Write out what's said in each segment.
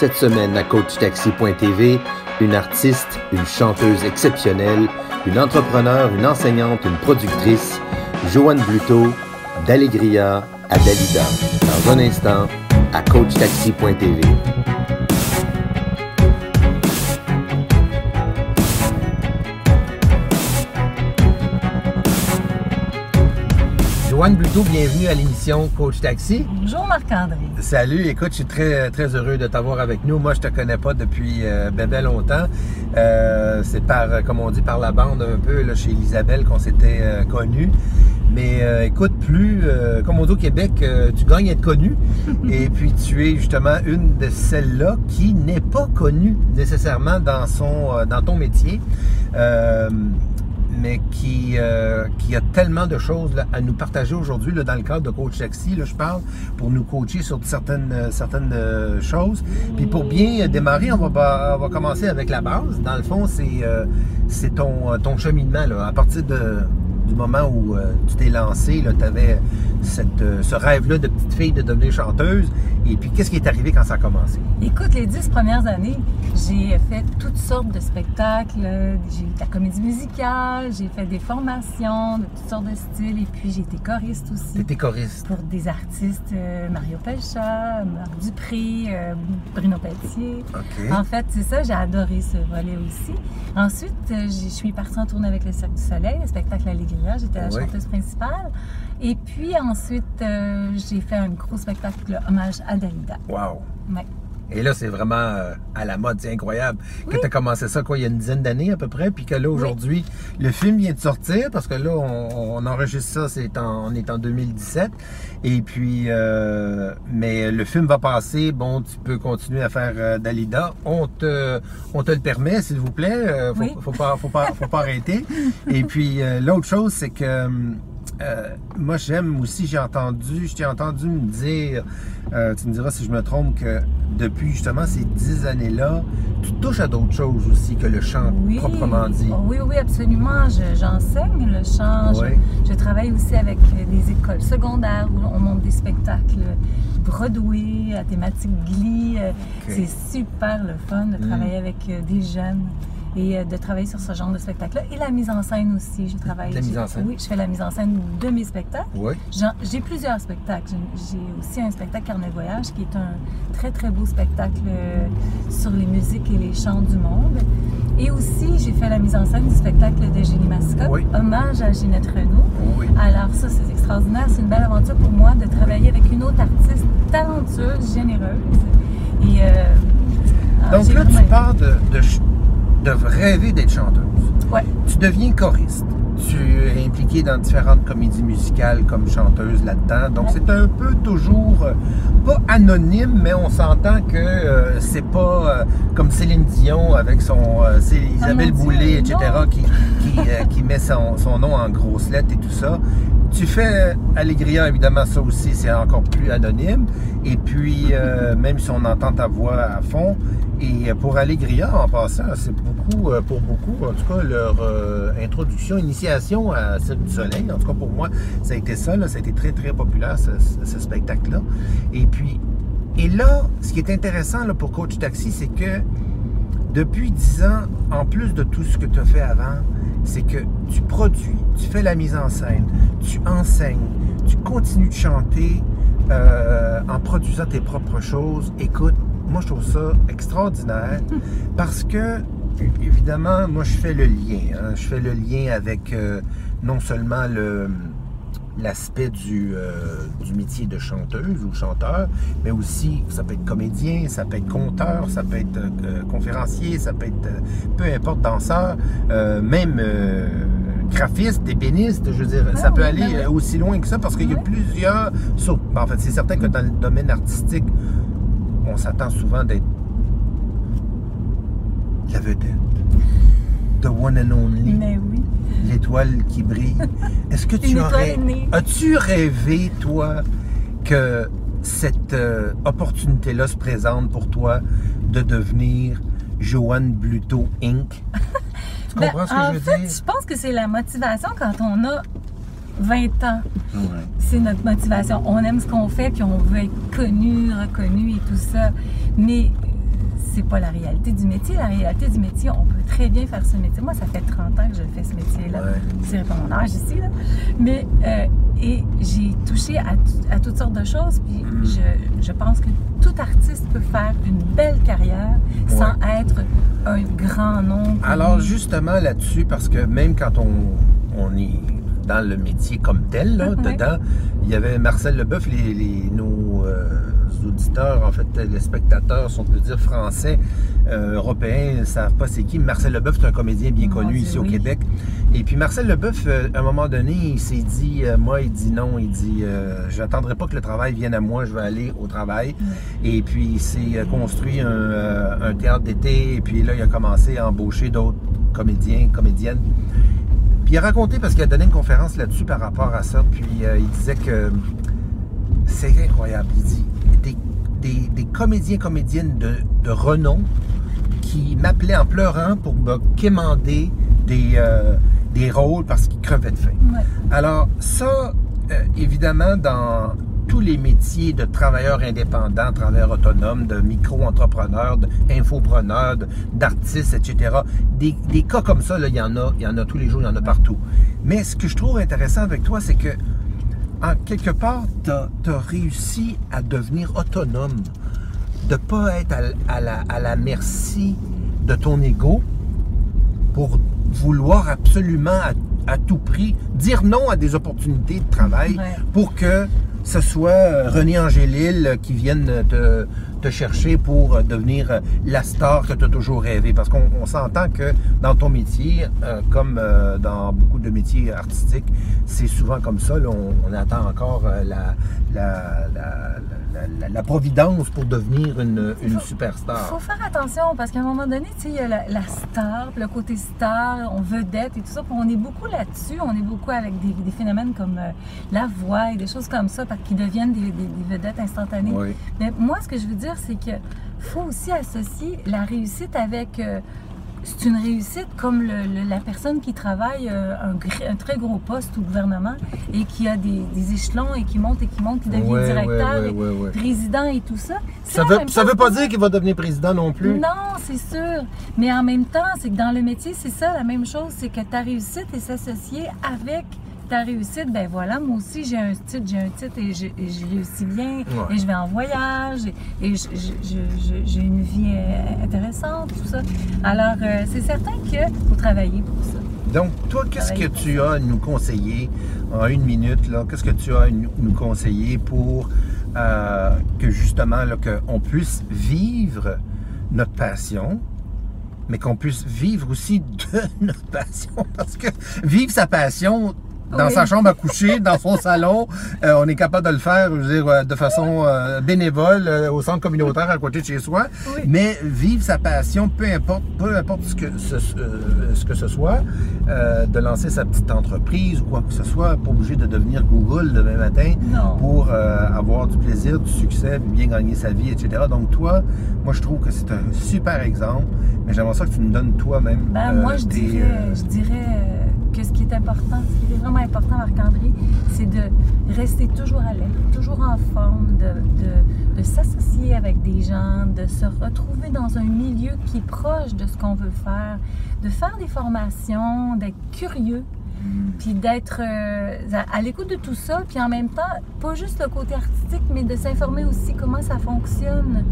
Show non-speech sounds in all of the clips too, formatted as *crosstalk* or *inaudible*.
Cette semaine à CoachTaxi.tv, une artiste, une chanteuse exceptionnelle, une entrepreneur, une enseignante, une productrice, Joanne Bluto, d'Allegria à Dalida. Dans un instant, à CoachTaxi.tv. Joanne Bluto, bienvenue à l'émission Coach Taxi. Bonjour Marc-André. Salut, écoute, je suis très, très heureux de t'avoir avec nous. Moi, je te connais pas depuis euh, ben, ben longtemps. Euh, c'est par, comme on dit, par la bande un peu là, chez Isabelle qu'on s'était euh, connus. Mais euh, écoute, plus, euh, comme on dit au Québec, euh, tu gagnes à être connu. *laughs* et puis tu es justement une de celles-là qui n'est pas connue nécessairement dans, son, dans ton métier. Mais qui, euh, qui a tellement de choses à nous partager aujourd'hui dans le cadre de Coach Taxi, là, je parle, pour nous coacher sur certaines, euh, certaines euh, choses. Puis pour bien démarrer, on va, on va commencer avec la base. Dans le fond, c'est c'est ton, ton cheminement. Là, à partir de, du moment où euh, tu t'es lancé, tu avais cette, euh, ce rêve-là de petite fille de devenir chanteuse. Et puis, qu'est-ce qui est arrivé quand ça a commencé? Écoute, les dix premières années, j'ai fait toutes sortes de spectacles. J'ai eu de la comédie musicale, j'ai fait des formations de toutes sortes de styles et puis j'ai été choriste aussi étais choriste. pour des artistes euh, Mario Pelcha, Marc Dupré, Bruno Pelletier. OK. En fait, c'est ça, j'ai adoré ce volet aussi. Ensuite, je suis partie en tournée avec le Cirque du Soleil, le spectacle J'étais la Oui. chanteuse principale. Et puis ensuite, euh, j'ai fait un gros spectacle hommage à Dalida. Wow! Ouais. Et là, c'est vraiment euh, à la mode, c'est incroyable. Que tu as commencé ça, quoi, il y a une dizaine d'années à peu près, puis que là, aujourd'hui, le film vient de sortir, parce que là, on, on enregistre ça, c'est en, on est en 2017. Et puis, euh, mais le film va passer, bon, tu peux continuer à faire euh, Dalida. On te, on te le permet, s'il vous plaît. Euh, faut, Oui. faut pas, faut pas, faut pas *laughs* arrêter. Et puis, l'autre chose, c'est que euh, moi, j'aime aussi, j'ai entendu, je t'ai entendu me dire, euh, tu me diras si je me trompe, que depuis justement ces dix années-là, tu touches à d'autres choses aussi que le chant Oui. proprement dit. Oh, oui, oui, absolument. Je- J'enseigne le chant. Je- Oui. Je, travaille aussi avec des écoles secondaires où on monte des spectacles Broadway à thématique Glee. Euh, C'est super le fun de Mm. travailler avec des jeunes et euh, de travailler sur ce genre de spectacle-là. Et la mise en scène aussi. Je travaille. La mise en scène. Oui, je fais la mise en scène de mes spectacles. Oui. J'ai plusieurs spectacles. J'ai aussi un spectacle Carnet Voyage qui est un très très beau spectacle euh, sur les musiques et les chants du monde. Et aussi, j'ai fait la mise en scène du spectacle de Génie Mascotte, Oui. hommage à Ginette Renault. Oui. Alors ça, c'est extraordinaire. C'est une belle aventure pour moi de travailler avec une autre artiste talentueuse, généreuse. Et euh, alors, Donc là, tu pars de, de rêver d'être chanteuse. Ouais. Tu deviens choriste. Tu es impliqué dans différentes comédies musicales comme chanteuse là-dedans. Donc Ouais. c'est un peu toujours euh, pas anonyme, mais on s'entend que euh, c'est pas euh, comme Céline Dion avec son euh, c'est Isabelle Boulay, etc. qui, qui, euh, qui met son, son nom en grosses lettres et tout ça. Tu fais Allegria, évidemment, ça aussi, c'est encore plus anonyme. Et puis, euh, même si on entend ta voix à fond, et pour Allegria, en passant, c'est beaucoup, euh, pour beaucoup, en tout cas, leur euh, introduction, initiation à Cirque du Soleil, en tout cas pour moi, ça a été ça, ça a été très, très populaire, ce, spectacle-là. Et puis, et là, ce qui est intéressant là, pour Coach Taxi, c'est que depuis 10 ans, en plus de tout ce que tu as fait avant, c'est que tu produis, tu fais la mise en scène, tu enseignes, tu continues de chanter euh, en produisant tes propres choses. Écoute, moi je trouve ça extraordinaire *laughs* parce que, évidemment, moi je fais le lien. hein. je fais le lien avec euh, non seulement le l'aspect du, euh, du métier de chanteuse ou chanteur, mais aussi ça peut être comédien, ça peut être conteur, ça peut être euh, conférencier, ça peut être euh, peu importe danseur, euh, même euh, graphiste, ébéniste, je veux dire, Ah ça peut oui, aller ben oui. euh, aussi loin que ça parce qu'il y a plusieurs. sur- ben, en fait, c'est certain que dans le domaine artistique, on s'attend souvent d'être la vedette, the one and only Mais oui. L'étoile qui brille. Est-ce que *laughs* tu aurais. As-tu rêvé, toi, que cette euh, opportunité-là se présente pour toi de devenir Joanne Bluto Inc? Tu Ben, comprends ce que je veux fait, dire? je pense que c'est la motivation quand on a 20 ans. Ouais. C'est notre motivation. On aime ce qu'on fait, puis on veut être connu, reconnu et tout ça. Mais c'est pas la réalité du métier. La réalité du métier, on peut très bien faire ce métier. Moi, ça fait 30 ans que je fais ce métier-là. Ouais. C'est pas mon âge ici, là. Mais, euh, et j'ai touché à, à toutes sortes de choses. Puis Mm. je, je pense que tout artiste peut faire une belle carrière sans être un grand nom. Alors justement là-dessus, parce que même quand on, on est dans le métier comme tel, là, *laughs* dedans, il y avait Marcel Leboeuf, les, les- nos euh, auditeurs, en fait, les spectateurs, si on peut dire français, euh, européens, ne savent pas c'est qui. Marcel Leboeuf, c'est un comédien bien Mon connu ici au. Québec. Et puis Marcel Leboeuf, euh, à un moment donné, il s'est dit, euh, moi, il dit non, il dit, euh, j'attendrai pas que le travail vienne à moi, je vais aller au travail. Et puis, il s'est construit un, un théâtre d'été. Et puis là, il a commencé à embaucher d'autres comédiens, comédiennes. Puis il a raconté, parce qu'il a donné une conférence là-dessus par rapport à ça. Puis il disait que c'est incroyable. Il dit des, des- comédiens, comédiennes de, de renom qui m'appelaient en pleurant pour me quémander des, euh, des rôles parce qu'ils crevaient de faim. Ouais. Alors, ça, euh, évidemment, dans tous les métiers de travailleurs indépendants, travailleurs autonomes, de micro-entrepreneurs, d'infopreneurs, d'artistes, etc., des, des cas comme ça, là, il y en a, il y en a tous les jours, il y en a partout. Mais ce que je trouve intéressant avec toi, c'est que, en quelque part, tu as, réussi à devenir autonome, de pas être à, à la, à la merci de ton ego, pour vouloir absolument à, à tout prix dire non à des opportunités de travail Ouais. pour que ce soit euh, René Angélil qui vienne te, te chercher pour euh, devenir euh, la star que tu as toujours rêvé. Parce qu'on on s'entend que dans ton métier, euh, comme euh, dans beaucoup de métiers artistiques, c'est souvent comme ça. là, on, on attend encore euh, la, la, la, providence pour devenir une, une Il superstar. faut faire attention parce qu'à un moment donné, tu sais, il y a la, star, le côté star, on vedette et tout ça. on est beaucoup là-dessus. On est beaucoup avec des, des phénomènes comme la voix et des choses comme ça, qu'ils deviennent des, des- des vedettes instantanées. Oui. Mais moi, ce que je veux dire, c'est que faut aussi associer la réussite avec. euh, c'est une réussite comme le- le- la personne qui travaille euh, un, très gros poste au gouvernement et qui a des, des échelons et qui monte et qui monte, qui devient Ouais, directeur, ouais, ouais, président et tout ça. Ça veut, ça veut pas dire qu'il va devenir président non plus. non, c'est sûr. Mais en même temps, c'est que dans le métier, c'est ça la même chose, c'est que ta réussite est s'associer avec ta réussite. Ben voilà, moi aussi j'ai un titre, j'ai un titre et je, et je réussis bien Ouais. et je vais en voyage et, j'ai une vie euh, intéressante, tout ça. Alors euh, c'est certain qu'il faut travailler pour ça. Donc, toi, qu'est-ce que tu as à nous conseiller en une minute? là? Qu'est-ce que tu as à nous nous conseiller pour euh, que justement, là, qu'on puisse vivre notre passion, mais qu'on puisse vivre aussi de *laughs* notre passion? Parce que vivre sa passion dans Oui. sa chambre à coucher, dans son salon, euh, on est capable de le faire, je veux dire, euh, de façon euh, bénévole euh, au centre communautaire à côté de chez soi. Oui. Mais vivre sa passion, peu importe, peu importe ce que ce, euh, ce que ce soit, euh, de lancer sa petite entreprise ou quoi que ce soit, pas obligé de devenir Google demain matin Non. pour euh, avoir du plaisir, du succès, bien gagner sa vie, etc. Donc toi, moi je trouve que c'est un super exemple, mais j'aimerais ça que tu nous donnes toi-même. Ben, euh, moi, je dirais, euh, je dirais euh, que ce qui est important, ce qui est vraiment important, Marc-André, c'est de rester toujours à l'aise, toujours en forme, de, de- de s'associer avec des gens, de se retrouver dans un milieu qui est proche de ce qu'on veut faire, de faire des formations, d'être curieux, puis d'être euh, à, l'écoute de tout ça, puis en même temps, pas juste le côté artistique, mais de s'informer aussi comment ça fonctionne,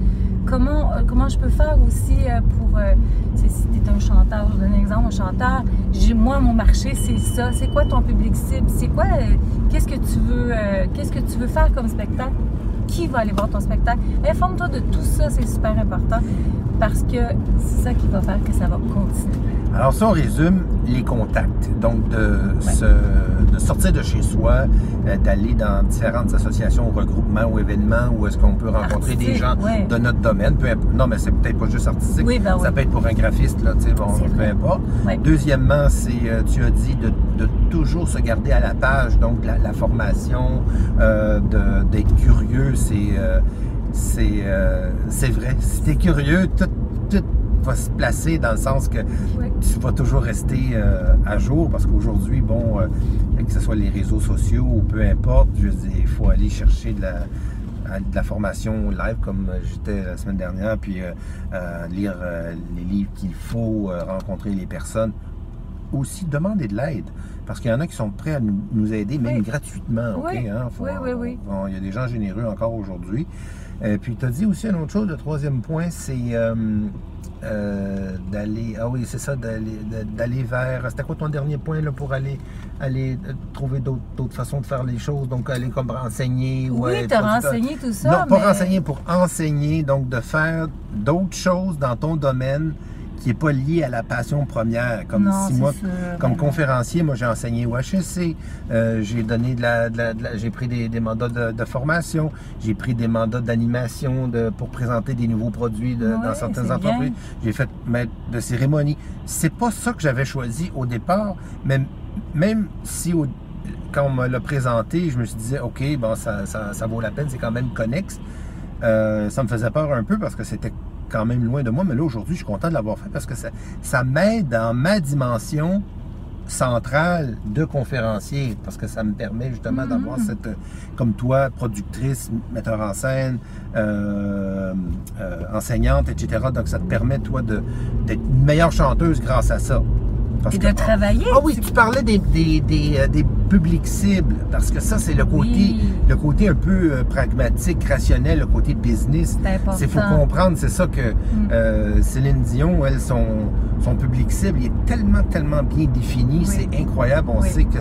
comment, euh, comment je peux faire aussi euh, pour, si tu es un chanteur, je donne un exemple, un chanteur, j'ai- moi, mon marché, c'est ça, c'est quoi ton public cible, c'est quoi, euh, qu'est-ce que tu veux, euh, qu'est-ce que tu veux faire comme spectacle, qui va aller voir ton spectacle, informe-toi de tout ça, c'est super important, parce que c'est ça qui va faire que ça va continuer. Alors ça, on résume les contacts. Donc, de, se- de sortir de chez soi, euh, d'aller dans différentes associations, regroupements ou événements où est-ce qu'on peut rencontrer des gens ouais. de notre domaine. Peu imp- non, mais c'est peut-être pas juste artistique. Oui, ben ça oui. peut être pour un graphiste, là, tu sais, bon, peu vrai. importe. Ouais. Deuxièmement, c'est, euh, tu as dit de, de toujours se garder à la page, donc la, la formation, euh, de- d'être curieux, c'est, euh, c'est, euh, c'est vrai. Si tu es curieux, tout, tout va se placer dans le sens que Ouais. tu vas toujours rester euh, à jour parce qu'aujourd'hui, bon, euh, que ce soit les réseaux sociaux ou peu importe, je dire, il faut aller chercher de la, à de la formation live comme j'étais la semaine dernière, puis euh, lire les livres qu'il faut, rencontrer les personnes. Aussi, demander de l'aide. Parce qu'il y en a qui sont prêts à nous, aider, même gratuitement. Oui. Hein? oui, oui, oui. il y a des gens généreux encore aujourd'hui. Et puis, tu as dit aussi une autre chose, le troisième point, c'est euh, d'aller. Ah oui, c'est ça, d'aller vers. C'était quoi ton dernier point là, pour aller, aller euh, trouver d'autres façons de faire les choses? Donc, aller comme renseigner. Oui, ouais, te renseigner tout ça. Non, pas renseigner, pour enseigner. Donc, de faire d'autres choses dans ton domaine qui n'est pas lié à la passion première. Comme si moi, comme conférencier, moi j'ai enseigné au HSC, euh, j'ai donné de la, j'ai pris des, mandats de, formation, j'ai pris des mandats d'animation de, pour présenter des nouveaux produits dans certaines entreprises. J'ai fait maître de cérémonie. C'est pas ça que j'avais choisi au départ, mais même si quand on me l'a présenté, je me suis dit, OK, bon, ça, ça, vaut la peine, c'est quand même connexe. Euh, ça me faisait peur un peu parce que c'était quand même loin de moi, mais là aujourd'hui, je suis content de l'avoir fait parce que ça, ça m'aide dans ma dimension centrale de conférencier parce que ça me permet justement mm-hmm. d'avoir cette, comme toi, productrice, metteur en scène, euh, euh, enseignante, etc. Donc ça te permet, toi, d'être une meilleure chanteuse grâce à ça et de travailler. Ah oui, tu parlais des, des, des, euh, des publics cibles, parce que ça, c'est le côté le côté un peu euh, pragmatique, rationnel, le côté business. C'est faut comprendre, c'est ça que mm. euh, Céline Dion, elle, son, son public cible, il est tellement, tellement bien défini, c'est incroyable. On sait que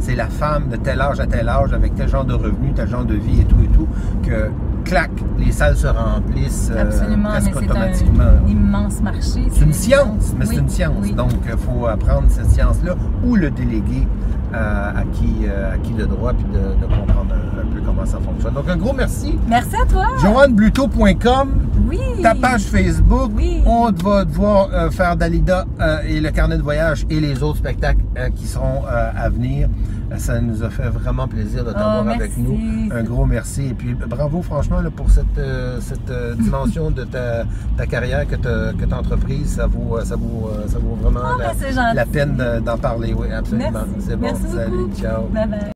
c'est la femme de tel âge à tel âge, avec tel genre de revenus, tel genre de vie et tout et tout, que clac, les salles se remplissent Absolument, presque mais automatiquement. Un immense marché. C'est une science, mais c'est une science. Donc, il faut apprendre cette science-là ou le déléguer à, qui, euh, à qui le droit, puis de, comprendre un, peu comment ça fonctionne. Donc, un gros merci. Merci à toi. JoanneBluto.com. Oui. Ta page Facebook. Oui. On va devoir euh, faire Dalida euh, et le carnet de voyage et les autres spectacles qui seront à venir. Ça nous a fait vraiment plaisir de t'avoir oh, avec nous. Un gros merci. Et puis bravo franchement pour cette, cette *laughs* dimension de ta, ta, carrière que tu as entreprise. Ça vaut, ça vaut, ça vaut vraiment oh, la, la, peine d'en parler. Oui, absolument. C'est bon. Merci Salut, ciao. Bye bye.